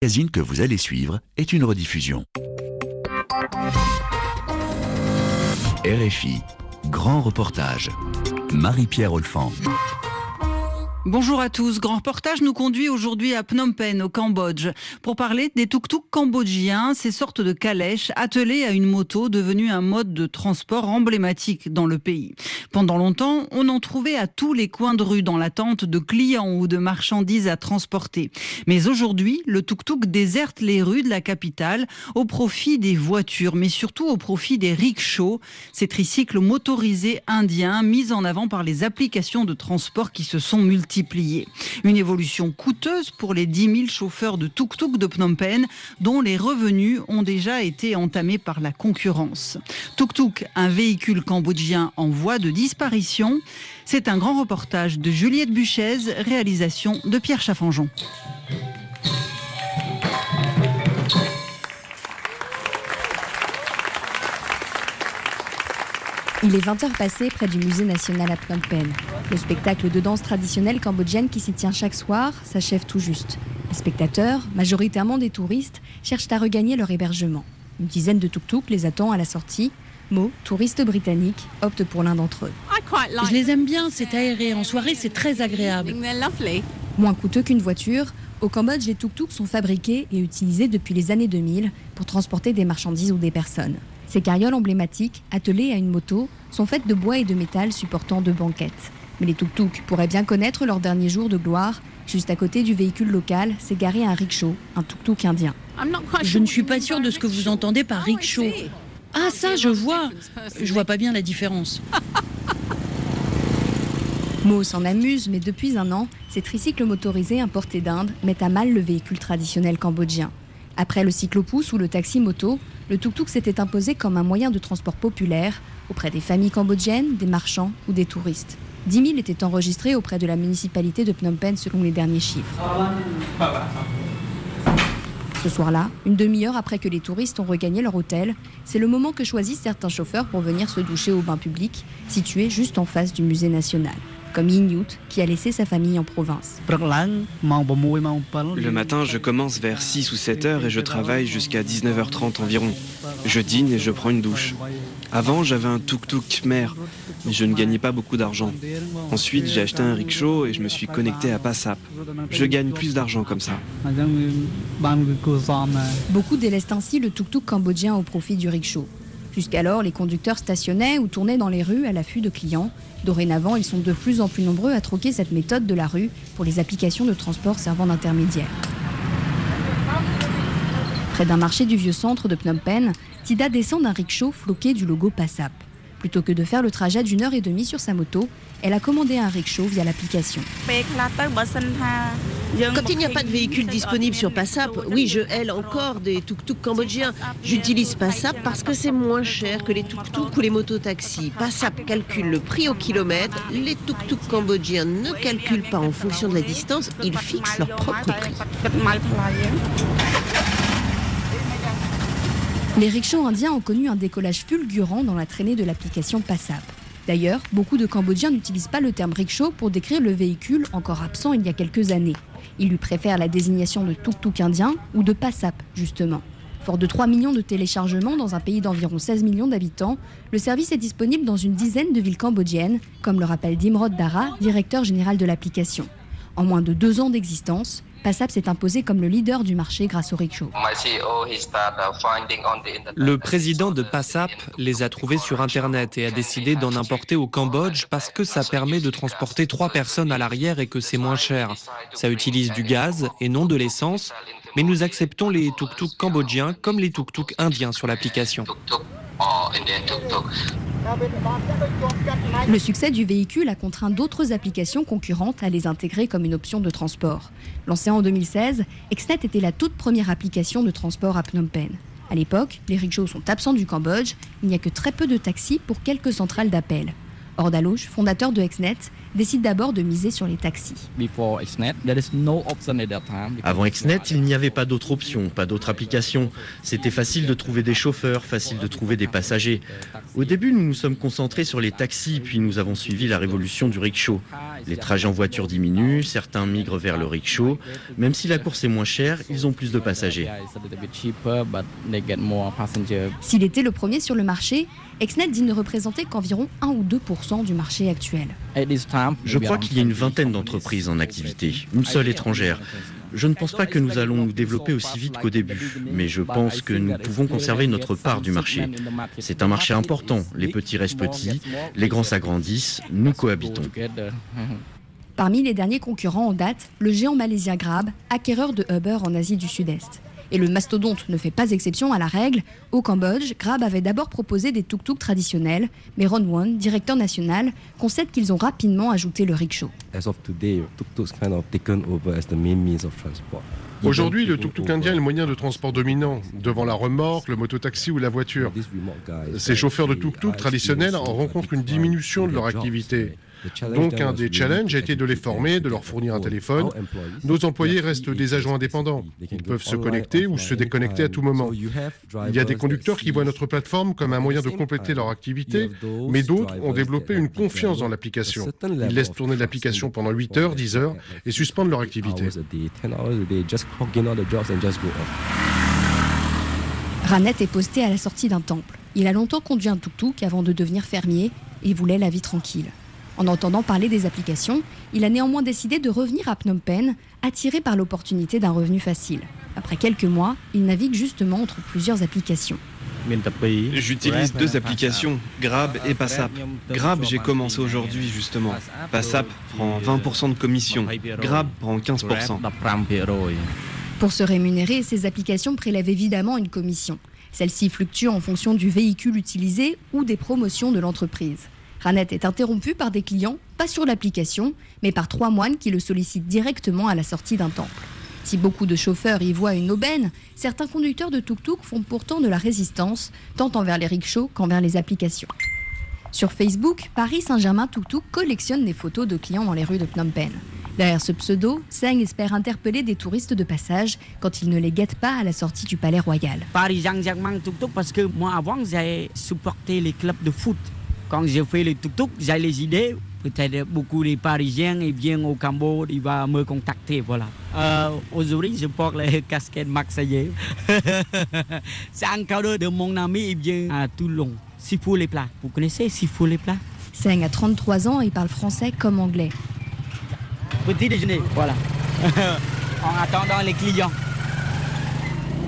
Magazine que vous allez suivre est une rediffusion. RFI, grand reportage. Marie-Pierre Olfan. Bonjour à tous. Grand reportage nous conduit aujourd'hui à Phnom Penh, au Cambodge, pour parler des tuk-tuk cambodgiens, ces sortes de calèches attelées à une moto devenue un mode de transport emblématique dans le pays. Pendant longtemps, on en trouvait à tous les coins de rue dans l'attente de clients ou de marchandises à transporter. Mais aujourd'hui, le tuk-tuk déserte les rues de la capitale au profit des voitures, mais surtout au profit des rickshaws, ces tricycles motorisés indiens mis en avant par les applications de transport qui se sont multipliées. Une évolution coûteuse pour les 10 000 chauffeurs de tuk-tuk de Phnom Penh, dont les revenus ont déjà été entamés par la concurrence. Tuk-tuk, un véhicule cambodgien en voie de disparition. C'est un grand reportage de Juliette Buchez, réalisation de Pierre Chaffanjon. Il est 20h passé près du musée national à Phnom Penh. Le spectacle de danse traditionnelle cambodgienne qui s'y tient chaque soir s'achève tout juste. Les spectateurs, majoritairement des touristes, cherchent à regagner leur hébergement. Une dizaine de tuk-tuk les attend à la sortie. Mo, touriste britannique, opte pour l'un d'entre eux. Je les aime bien, c'est aéré. En soirée, c'est très agréable. Moins coûteux qu'une voiture, au Cambodge, les tuk-tuk sont fabriqués et utilisés depuis les années 2000 pour transporter des marchandises ou des personnes. Ces carrioles emblématiques, attelées à une moto, sont faites de bois et de métal supportant deux banquettes. Mais les tuk-tuk pourraient bien connaître leur dernier jour de gloire. Juste à côté du véhicule local, s'est garé un rickshaw, un tuk-tuk indien. Je ne suis pas sûre de ce que vous entendez par rickshaw. Ah ça, je vois. Je vois pas bien la différence. Mo s'en amuse, mais depuis un an, ces tricycles motorisés importés d'Inde mettent à mal le véhicule traditionnel cambodgien. Après le cyclopousse ou le taxi-moto, le tuk-tuk s'était imposé comme un moyen de transport populaire auprès des familles cambodgiennes, des marchands ou des touristes. 10 000 étaient enregistrés auprès de la municipalité de Phnom Penh selon les derniers chiffres. Ce soir-là, une demi-heure après que les touristes ont regagné leur hôtel, c'est le moment que choisissent certains chauffeurs pour venir se doucher au bain public, situé juste en face du musée national comme Inyut, qui a laissé sa famille en province. Le matin, je commence vers 6 ou 7 heures et je travaille jusqu'à 19h30 environ. Je dîne et je prends une douche. Avant, j'avais un tuk-tuk mer, mais je ne gagnais pas beaucoup d'argent. Ensuite, j'ai acheté un rickshaw et je me suis connecté à Passap. Je gagne plus d'argent comme ça. Beaucoup délaissent ainsi le tuk-tuk cambodgien au profit du rickshaw. Jusqu'alors, les conducteurs stationnaient ou tournaient dans les rues à l'affût de clients. Dorénavant, ils sont de plus en plus nombreux à troquer cette méthode de la rue pour les applications de transport servant d'intermédiaire. Près d'un marché du vieux centre de Phnom Penh, Tida descend d'un rickshaw floqué du logo Passap. Plutôt que de faire le trajet d'une heure et demie sur sa moto, elle a commandé un rickshaw via l'application. Quand il n'y a pas de véhicule disponible sur Passap, oui, je hèle encore des tuk-tuk cambodgiens. J'utilise Passap parce que c'est moins cher que les tuk-tuk ou les mototaxis. Passap calcule le prix au kilomètre. Les tuk-tuk cambodgiens ne calculent pas en fonction de la distance, ils fixent leur propre prix. Les rickshaws indiens ont connu un décollage fulgurant dans la traînée de l'application Passap. D'ailleurs, beaucoup de Cambodgiens n'utilisent pas le terme rickshaw pour décrire le véhicule encore absent il y a quelques années. Ils lui préfèrent la désignation de tuk-tuk indien ou de Passap, justement. Fort de 3 millions de téléchargements dans un pays d'environ 16 millions d'habitants, le service est disponible dans une dizaine de villes cambodgiennes, comme le rappelle Dimrod Dara, directeur général de l'application. En moins de deux ans d'existence, Passap s'est imposé comme le leader du marché grâce au rickshaw. Le président de Passap les a trouvés sur Internet et a décidé d'en importer au Cambodge parce que ça permet de transporter trois personnes à l'arrière et que c'est moins cher. Ça utilise du gaz et non de l'essence, mais nous acceptons les tuk-tuk cambodgiens comme les tuk-tuk indiens sur l'application. Le succès du véhicule a contraint d'autres applications concurrentes à les intégrer comme une option de transport. Lancée en 2016, Exnet était la toute première application de transport à Phnom Penh. À l'époque, les rickshaws sont absents du Cambodge, il n'y a que très peu de taxis pour quelques centrales d'appel. Ordalouche, fondateur de Exnet, décide d'abord de miser sur les taxis. Avant Exnet, il n'y avait pas d'autre option, pas d'autre application. C'était facile de trouver des chauffeurs, facile de trouver des passagers. Au début, nous nous sommes concentrés sur les taxis, puis nous avons suivi la révolution du rickshaw. Les trajets en voiture diminuent, certains migrent vers le rickshaw. Même si la course est moins chère, ils ont plus de passagers. S'il était le premier sur le marché, Exnet dit ne représenter qu'environ 1 ou 2 du marché actuel. Je crois qu'il y a une vingtaine d'entreprises en activité, une seule étrangère. Je ne pense pas que nous allons nous développer aussi vite qu'au début, mais je pense que nous pouvons conserver notre part du marché. C'est un marché important, les petits restent petits, les grands s'agrandissent, nous cohabitons. Parmi les derniers concurrents en date, le géant malaisien Grab, acquéreur de Uber en Asie du Sud-Est. Et le mastodonte ne fait pas exception à la règle. Au Cambodge, Grab avait d'abord proposé des tuk-tuk traditionnels, mais Ron Won, directeur national, concède qu'ils ont rapidement ajouté le rickshaw. Aujourd'hui, le tuk-tuk indien est le moyen de transport dominant, devant la remorque, le mototaxi ou la voiture. Ces chauffeurs de tuk-tuk traditionnels rencontrent une diminution de leur activité. Donc un des challenges a été de les former, de leur fournir un téléphone. Nos employés restent des agents indépendants. Ils peuvent se connecter ou se déconnecter à tout moment. Il y a des conducteurs qui voient notre plateforme comme un moyen de compléter leur activité, mais d'autres ont développé une confiance dans l'application. Ils laissent tourner l'application pendant 8 heures, 10 heures et suspendent leur activité. Ranet est posté à la sortie d'un temple. Il a longtemps conduit un tuk-tuk avant de devenir fermier et voulait la vie tranquille. En entendant parler des applications, il a néanmoins décidé de revenir à Phnom Penh, attiré par l'opportunité d'un revenu facile. Après quelques mois, il navigue justement entre plusieurs applications. J'utilise deux applications, Grab et Passap. Grab, j'ai commencé aujourd'hui justement. Passap prend 20% de commission. Grab prend 15%. Pour se rémunérer, ces applications prélèvent évidemment une commission. Celle-ci fluctue en fonction du véhicule utilisé ou des promotions de l'entreprise. Ranet est interrompu par des clients, pas sur l'application, mais par trois moines qui le sollicitent directement à la sortie d'un temple. Si beaucoup de chauffeurs y voient une aubaine, certains conducteurs de tuk-tuk font pourtant de la résistance, tant envers les rickshaws qu'envers les applications. Sur Facebook, Paris Saint-Germain Tuk-Tuk collectionne des photos de clients dans les rues de Phnom Penh. Derrière ce pseudo, Seng espère interpeller des touristes de passage quand ils ne les guettent pas à la sortie du palais royal. Paris Saint-Germain Tuk-Tuk parce que moi avant j'ai supporté les clubs de foot quand j'ai fait le tuk-tuk, j'ai les idées. Peut-être beaucoup de Parisiens ils viennent au Cambodge, ils vont me contacter. Voilà. Euh, aujourd'hui, je porte la casquette marseillais. C'est un cadeau de mon ami, il vient à Toulon. Sifou les plats. Vous connaissez Sifou les plats? Seng a 33 ans et parle français comme anglais. Petit déjeuner, voilà. en attendant les clients.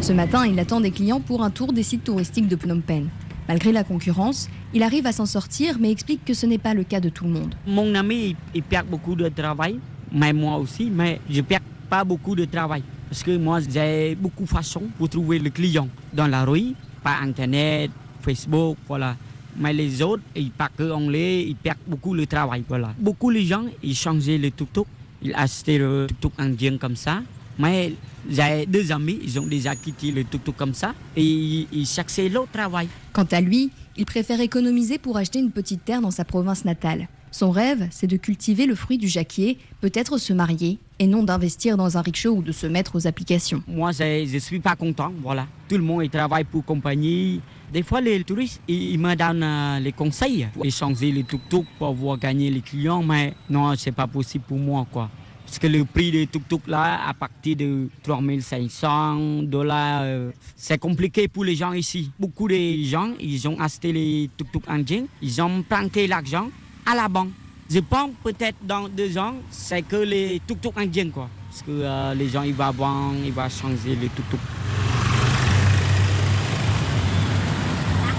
Ce matin, il attend des clients pour un tour des sites touristiques de Phnom Penh. Malgré la concurrence, il arrive à s'en sortir, mais explique que ce n'est pas le cas de tout le monde. Mon ami, il perd beaucoup de travail, mais moi aussi, mais je perds pas beaucoup de travail. Parce que moi, j'ai beaucoup de façons pour trouver le client dans la rue, par Internet, Facebook, voilà. Mais les autres, ils parlent que anglais, ils perdent beaucoup de travail, voilà. Beaucoup de gens, ils changeaient le tuk-tuk, ils achetaient le tuk-tuk indien comme ça. Mais j'ai deux amis, ils ont déjà quitté le tuk-tuk comme ça et ils cherchaient l'autre travail. Quant à lui, il préfère économiser pour acheter une petite terre dans sa province natale. Son rêve, c'est de cultiver le fruit du jacquier, peut-être se marier, et non d'investir dans un rickshaw ou de se mettre aux applications. Moi, je ne suis pas content, voilà. Tout le monde il travaille pour compagnie. Des fois, les touristes, ils, me donnent euh, les conseils pour échanger les tuk-tuk pour pouvoir gagner les clients, mais non, c'est pas possible pour moi, quoi. Parce que le prix des tuk-tuk là, à partir de 3500 dollars, euh, c'est compliqué pour les gens ici. Beaucoup de gens, ils ont acheté les tuk-tuk indiens, ils ont planté l'argent à la banque. Je pense peut-être dans deux ans, c'est que les tuk-tuk indiens quoi. Parce que euh, les gens, ils vont vendre, ils vont changer les tuk-tuk.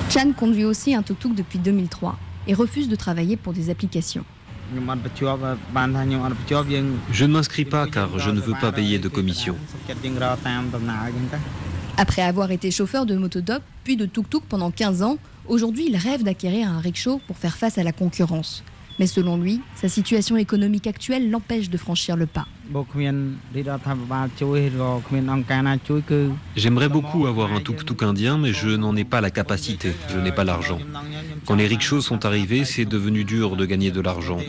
Chan conduit aussi un tuk-tuk depuis 2003 et refuse de travailler pour des applications. Je ne m'inscris pas car je ne veux pas payer de commission. Après avoir été chauffeur de motodop puis de tuk-tuk pendant 15 ans, aujourd'hui il rêve d'acquérir un rickshaw pour faire face à la concurrence. Mais selon lui, sa situation économique actuelle l'empêche de franchir le pas. J'aimerais beaucoup avoir un tuk-tuk indien, mais je n'en ai pas la capacité, je n'ai pas l'argent. Quand les rickshaws sont arrivés, c'est devenu dur de gagner de l'argent.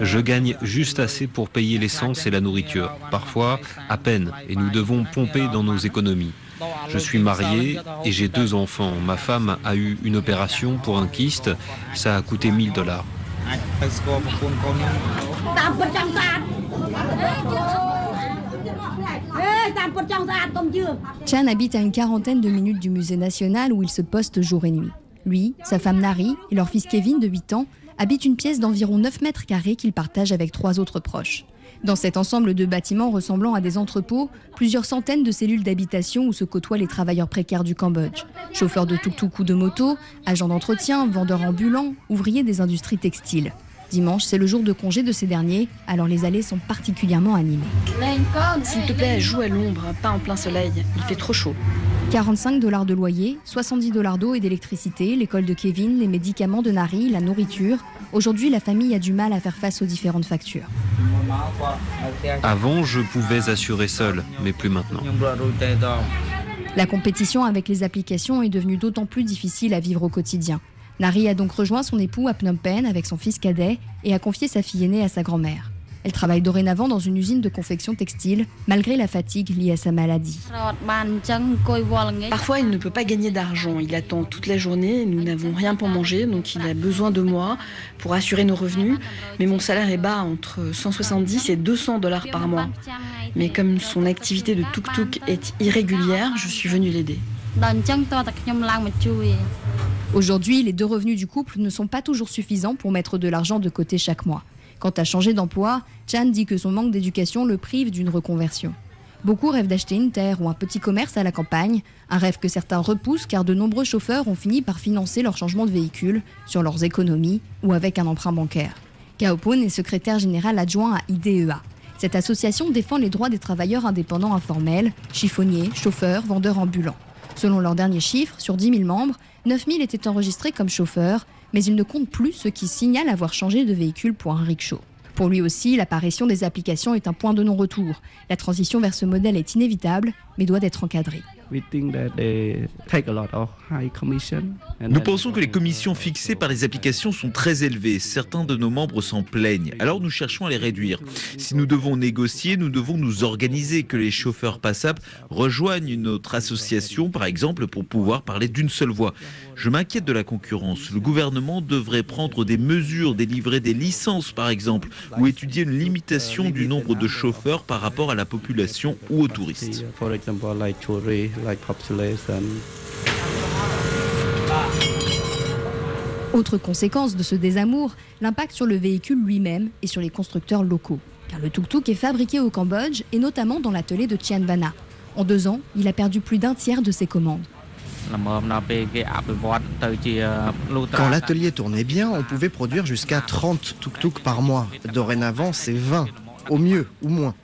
Je gagne juste assez pour payer l'essence et la nourriture, parfois à peine, et nous devons pomper dans nos économies. Je suis marié et j'ai deux enfants. Ma femme a eu une opération pour un kyste, ça a coûté 1000 dollars. Chan habite à une quarantaine de minutes du musée national où il se poste jour et nuit. Lui, sa femme Nari et leur fils Kevin de 8 ans habitent une pièce d'environ 9 mètres carrés qu'il partage avec trois autres proches. Dans cet ensemble de bâtiments ressemblant à des entrepôts, plusieurs centaines de cellules d'habitation où se côtoient les travailleurs précaires du Cambodge. Chauffeurs de tuk-tuk de moto, agents d'entretien, vendeurs ambulants, ouvriers des industries textiles. Dimanche, c'est le jour de congé de ces derniers, alors les allées sont particulièrement animées. S'il te plaît, joue à l'ombre, pas en plein soleil. Il fait trop chaud. 45 dollars de loyer, 70 dollars d'eau et d'électricité, l'école de Kevin, les médicaments de Nari, la nourriture. Aujourd'hui, la famille a du mal à faire face aux différentes factures. Avant, je pouvais assurer seul, mais plus maintenant. La compétition avec les applications est devenue d'autant plus difficile à vivre au quotidien. Nari a donc rejoint son époux à Phnom Penh avec son fils cadet et a confié sa fille aînée à sa grand-mère. Elle travaille dorénavant dans une usine de confection textile, malgré la fatigue liée à sa maladie. Parfois, il ne peut pas gagner d'argent. Il attend toute la journée, nous n'avons rien pour manger, donc il a besoin de moi pour assurer nos revenus. Mais mon salaire est bas, entre 170 et 200 dollars par mois. Mais comme son activité de tuk-tuk est irrégulière, je suis venue l'aider. Aujourd'hui, les deux revenus du couple ne sont pas toujours suffisants pour mettre de l'argent de côté chaque mois. Quant à changer d'emploi, Chan dit que son manque d'éducation le prive d'une reconversion. Beaucoup rêvent d'acheter une terre ou un petit commerce à la campagne, un rêve que certains repoussent car de nombreux chauffeurs ont fini par financer leur changement de véhicule sur leurs économies ou avec un emprunt bancaire. Kaopon est secrétaire général adjoint à IDEA. Cette association défend les droits des travailleurs indépendants informels, chiffonniers, chauffeurs, vendeurs ambulants. Selon leurs derniers chiffres, sur 10 000 membres, 9 000 étaient enregistrés comme chauffeurs, mais il ne compte plus ceux qui signalent avoir changé de véhicule pour un rickshaw. Pour lui aussi, l'apparition des applications est un point de non-retour. La transition vers ce modèle est inévitable, mais doit être encadrée. Nous pensons que les commissions fixées par les applications sont très élevées. Certains de nos membres s'en plaignent. Alors nous cherchons à les réduire. Si nous devons négocier, nous devons nous organiser, que les chauffeurs passables rejoignent notre association, par exemple, pour pouvoir parler d'une seule voix. Je m'inquiète de la concurrence. Le gouvernement devrait prendre des mesures, délivrer des licences, par exemple, ou étudier une limitation du nombre de chauffeurs par rapport à la population ou aux touristes. Autre conséquence de ce désamour, l'impact sur le véhicule lui-même et sur les constructeurs locaux. Car le tuk-tuk est fabriqué au Cambodge et notamment dans l'atelier de Tian Vana. En deux ans, il a perdu plus d'un tiers de ses commandes. Quand l'atelier tournait bien, on pouvait produire jusqu'à 30 tuk-tuk par mois. Dorénavant, c'est 20, au mieux ou moins.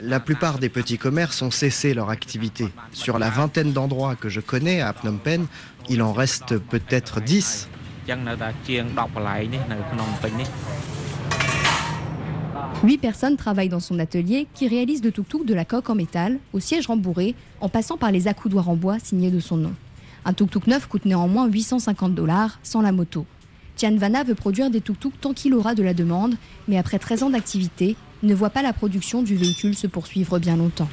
La plupart des petits commerces ont cessé leur activité. Sur la vingtaine d'endroits que je connais à Phnom Penh, il en reste peut-être 10. Huit personnes travaillent dans son atelier qui réalise de tuk-tuk de la coque en métal au siège rembourré en passant par les accoudoirs en bois signés de son nom. Un tuk-tuk neuf coûte néanmoins 850 dollars sans la moto. Tian Vanna veut produire des tuk-tuk tant qu'il aura de la demande, mais après 13 ans d'activité, ne voit pas la production du véhicule se poursuivre bien longtemps.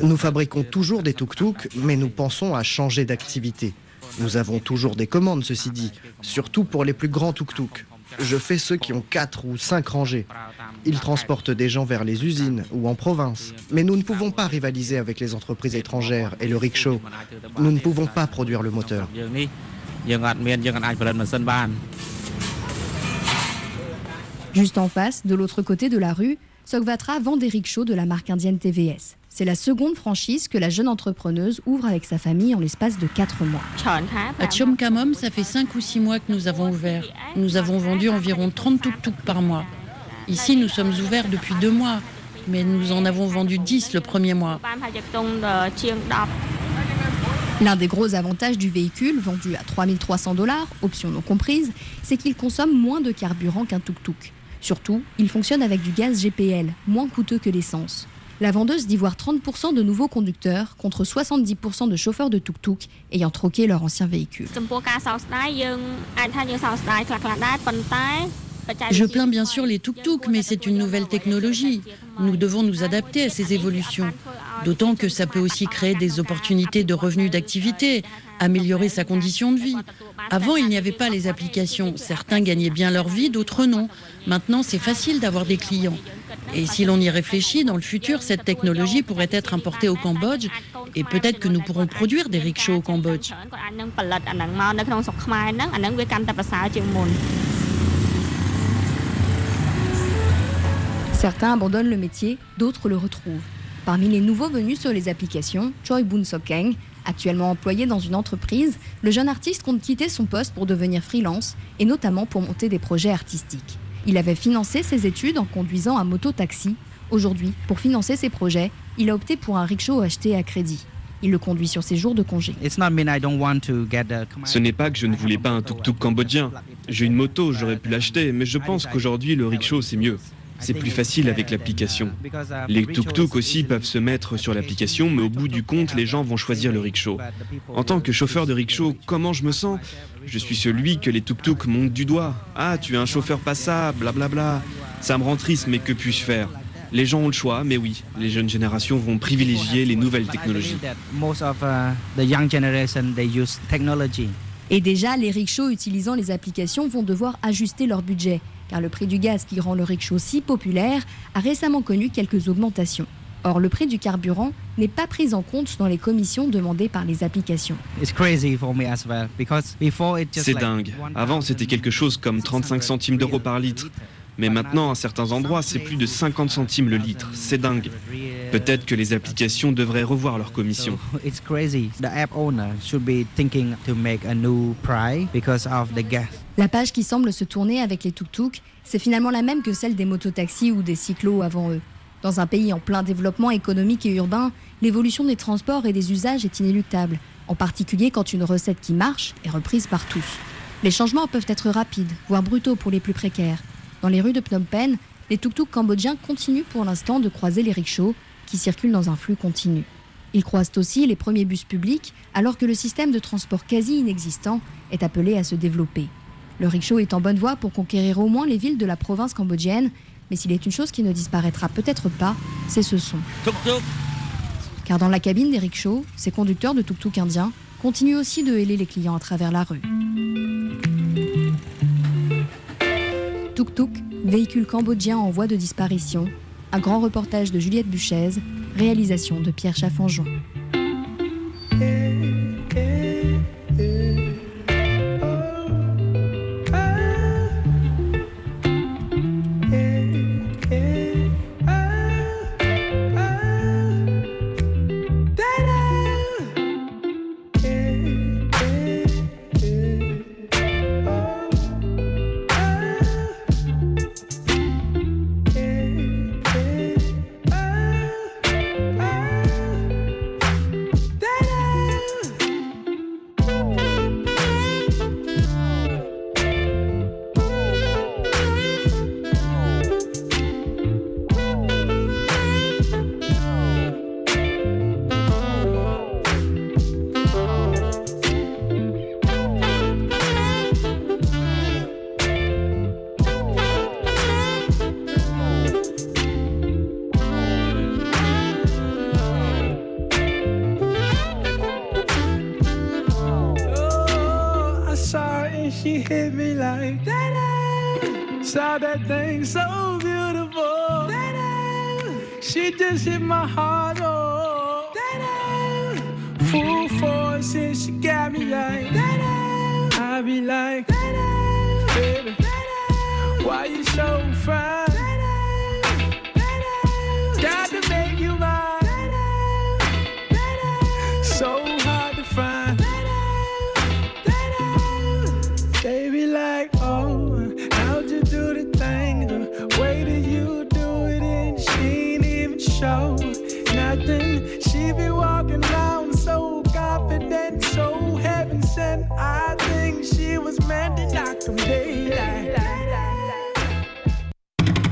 Nous fabriquons toujours des tuk-tuk, mais nous pensons à changer d'activité. Nous avons toujours des commandes, ceci dit, surtout pour les plus grands tuk-tuk. Je fais ceux qui ont 4 ou 5 rangées. Ils transportent des gens vers les usines ou en province. Mais nous ne pouvons pas rivaliser avec les entreprises étrangères et le rickshaw. Nous ne pouvons pas produire le moteur. Juste en face, de l'autre côté de la rue, Sogvatra vend des rickshaws de la marque indienne TVS. C'est la seconde franchise que la jeune entrepreneuse ouvre avec sa famille en l'espace de 4 mois. À Chom Kamom, ça fait 5 ou 6 mois que nous avons ouvert. Nous avons vendu environ 30 tuk-tuk par mois. Ici, nous sommes ouverts depuis 2 mois, mais nous en avons vendu 10 le premier mois. L'un des gros avantages du véhicule, vendu à 3300 dollars, option non comprise, c'est qu'il consomme moins de carburant qu'un tuk-tuk. Surtout, il fonctionne avec du gaz GPL, moins coûteux que l'essence. La vendeuse dit voir 30% de nouveaux conducteurs contre 70% de chauffeurs de tuk-tuk ayant troqué leur ancien véhicule. Je plains bien sûr les tuk-tuk, mais c'est une nouvelle technologie. Nous devons nous adapter à ces évolutions. D'autant que ça peut aussi créer des opportunités de revenus d'activité, améliorer sa condition de vie. Avant, il n'y avait pas les applications. Certains gagnaient bien leur vie, d'autres non. Maintenant, c'est facile d'avoir des clients. Et si l'on y réfléchit, dans le futur, cette technologie pourrait être importée au Cambodge et peut-être que nous pourrons produire des rickshaws au Cambodge. Certains abandonnent le métier, d'autres le retrouvent. Parmi les nouveaux venus sur les applications, Choi Boon Sokeng, actuellement employé dans une entreprise, le jeune artiste compte quitter son poste pour devenir freelance et notamment pour monter des projets artistiques. Il avait financé ses études en conduisant un moto-taxi. Aujourd'hui, pour financer ses projets, il a opté pour un rickshaw acheté à crédit. Il le conduit sur ses jours de congé. Ce n'est pas que je ne voulais pas un tuk-tuk cambodgien. J'ai une moto, j'aurais pu l'acheter, mais je pense qu'aujourd'hui le rickshaw c'est mieux. C'est plus facile avec l'application. Les tuk-tuk aussi peuvent se mettre sur l'application, mais au bout du compte, les gens vont choisir le rickshaw. En tant que chauffeur de rickshaw, comment je me sens? Je suis celui que les tuk-tuk montent du doigt. Ah, tu es un chauffeur passable, blablabla. Ça me rend triste, mais que puis-je faire? Les gens ont le choix, mais oui, les jeunes générations vont privilégier les nouvelles technologies. Et déjà, les rickshaws utilisant les applications vont devoir ajuster leur budget car le prix du gaz qui rend le rickshaw si populaire a récemment connu quelques augmentations. Or, le prix du carburant n'est pas pris en compte dans les commissions demandées par les applications. C'est dingue. Avant, c'était quelque chose comme 35 centimes d'euros par litre. Mais maintenant, à certains endroits, c'est plus de 50 centimes le litre. C'est dingue. Peut-être que les applications devraient revoir leurs commissions. La page qui semble se tourner avec les tuk-tuk, c'est finalement la même que celle des mototaxis ou des cyclos avant eux. Dans un pays en plein développement économique et urbain, l'évolution des transports et des usages est inéluctable, en particulier quand une recette qui marche est reprise par tous. Les changements peuvent être rapides, voire brutaux pour les plus précaires. Dans les rues de Phnom Penh, les tuk-tuk cambodgiens continuent pour l'instant de croiser les rickshaws qui circulent dans un flux continu. Ils croisent aussi les premiers bus publics alors que le système de transport quasi inexistant est appelé à se développer. Le rickshaw est en bonne voie pour conquérir au moins les villes de la province cambodgienne, mais s'il est une chose qui ne disparaîtra peut-être pas, c'est ce son. Car dans la cabine des rickshaws, ces conducteurs de tuk-tuk indiens continuent aussi de héler les clients à travers la rue. Véhicule cambodgien en voie de disparition. Un grand reportage de Juliette Buchez, réalisation de Pierre Chaffanjon. is in my heart, oh. Da-da. Full force and she got me like. Da-da. I be like, Da-da. baby, Da-da. why you so fine?